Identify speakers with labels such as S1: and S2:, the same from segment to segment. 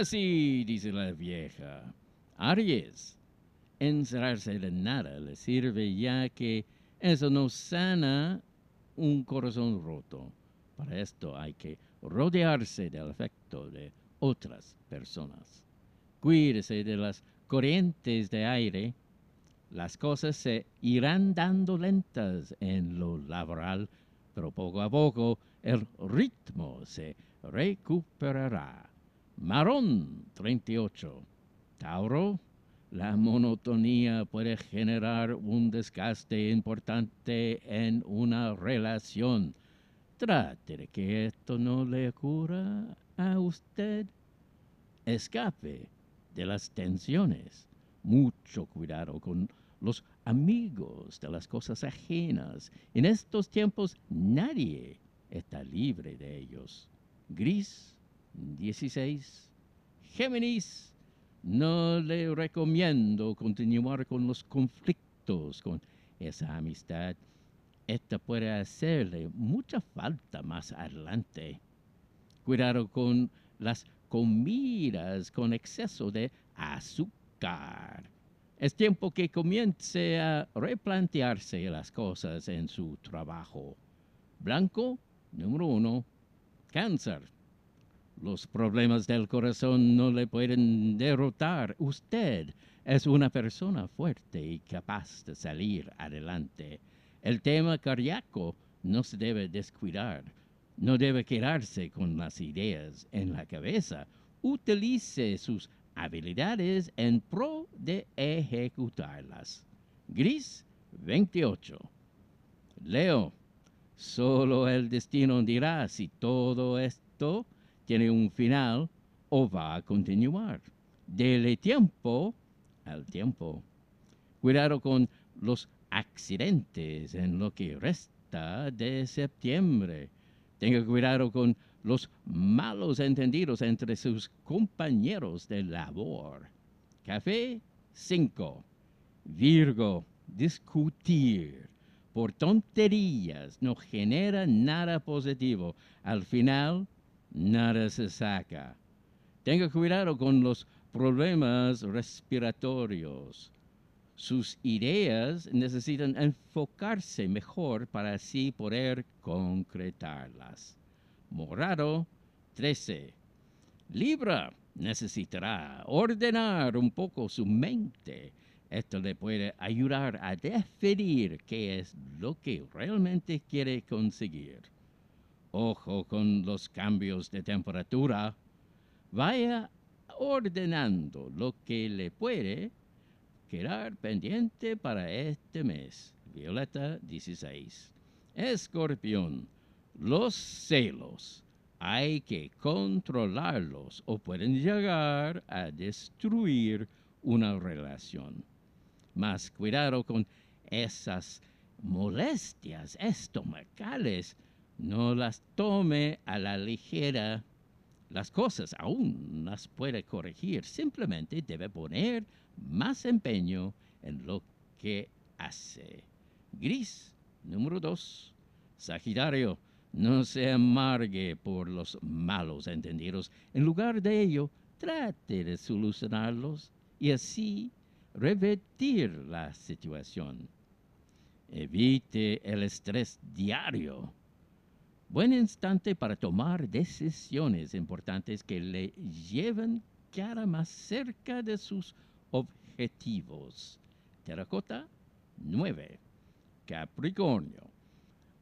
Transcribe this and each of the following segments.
S1: Así dice la vieja. Aries, encerrarse de nada le sirve ya que eso no sana un corazón roto. Para esto hay que rodearse del afecto de otras personas. Cuídese de las corrientes de aire. Las cosas se irán dando lentas en lo laboral, pero poco a poco el ritmo se recuperará. Marón 38. Tauro, la monotonía puede generar un desgaste importante en una relación. Trate de que esto no le ocurra a usted. Escape de las tensiones. Mucho cuidado con los amigos de las cosas ajenas. En estos tiempos nadie está libre de ellos. Gris 16. Géminis, no le recomiendo continuar con los conflictos con esa amistad. Esta puede hacerle mucha falta más adelante. Cuidado con las comidas con exceso de azúcar. Es tiempo que comience a replantearse las cosas en su trabajo. Blanco, número uno, cáncer. Los problemas del corazón no le pueden derrotar. Usted es una persona fuerte y capaz de salir adelante. El tema cardíaco no se debe descuidar. No debe quedarse con las ideas en la cabeza. Utilice sus habilidades en pro de ejecutarlas. Gris 28. Leo. Solo el destino dirá si todo esto tiene un final o va a continuar. Dele tiempo al tiempo. Cuidado con los accidentes en lo que resta de septiembre. Tenga cuidado con los malos entendidos entre sus compañeros de labor. Café 5. Virgo, discutir por tonterías no genera nada positivo. Al final, nada se saca. Tenga cuidado con los problemas respiratorios. Sus ideas necesitan enfocarse mejor para así poder concretarlas. Morado 13. Libra necesitará ordenar un poco su mente. Esto le puede ayudar a definir qué es lo que realmente quiere conseguir. Ojo con los cambios de temperatura. Vaya ordenando lo que le puede quedar pendiente para este mes. Violeta 16. Escorpión. Los celos hay que controlarlos o pueden llegar a destruir una relación. Más cuidado con esas molestias estomacales no las tome a la ligera. Las cosas aún las puede corregir. Simplemente debe poner más empeño en lo que hace. Gris, número dos. Sagitario, no se amargue por los malos entendidos. En lugar de ello, trate de solucionarlos y así revertir la situación. Evite el estrés diario buen instante para tomar decisiones importantes que le lleven cara más cerca de sus objetivos. Terracota 9. Capricornio.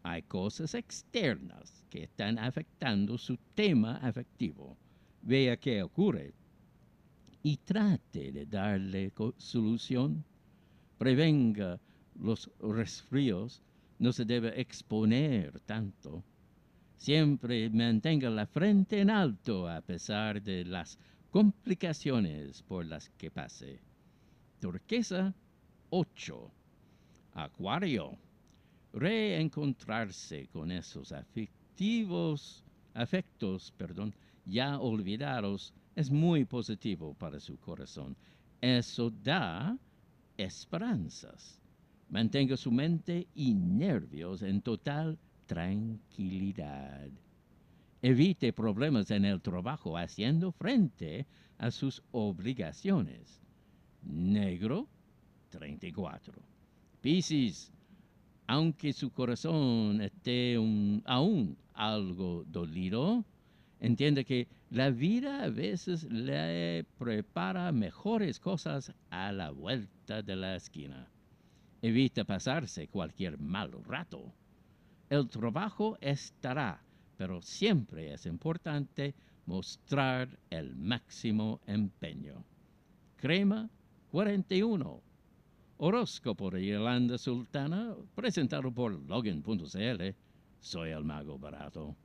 S1: Hay cosas externas que están afectando su tema afectivo. Vea qué ocurre y trate de darle solución. Prevenga los resfríos. No se debe exponer tanto Siempre mantenga la frente en alto a pesar de las complicaciones por las que pase. Turquesa 8. Acuario. Reencontrarse con esos afectivos, afectos, perdón, ya olvidados es muy positivo para su corazón. Eso da esperanzas. Mantenga su mente y nervios en total tranquilidad. Evite problemas en el trabajo haciendo frente a sus obligaciones. Negro 34. Piscis, aunque su corazón esté aún algo dolido, entiende que la vida a veces le prepara mejores cosas a la vuelta de la esquina. Evita pasarse cualquier mal rato. El trabajo estará, pero siempre es importante mostrar el máximo empeño. Crema 41. Horóscopo de Yolanda Sultana, presentado por Logan.cl. Soy el mago barato.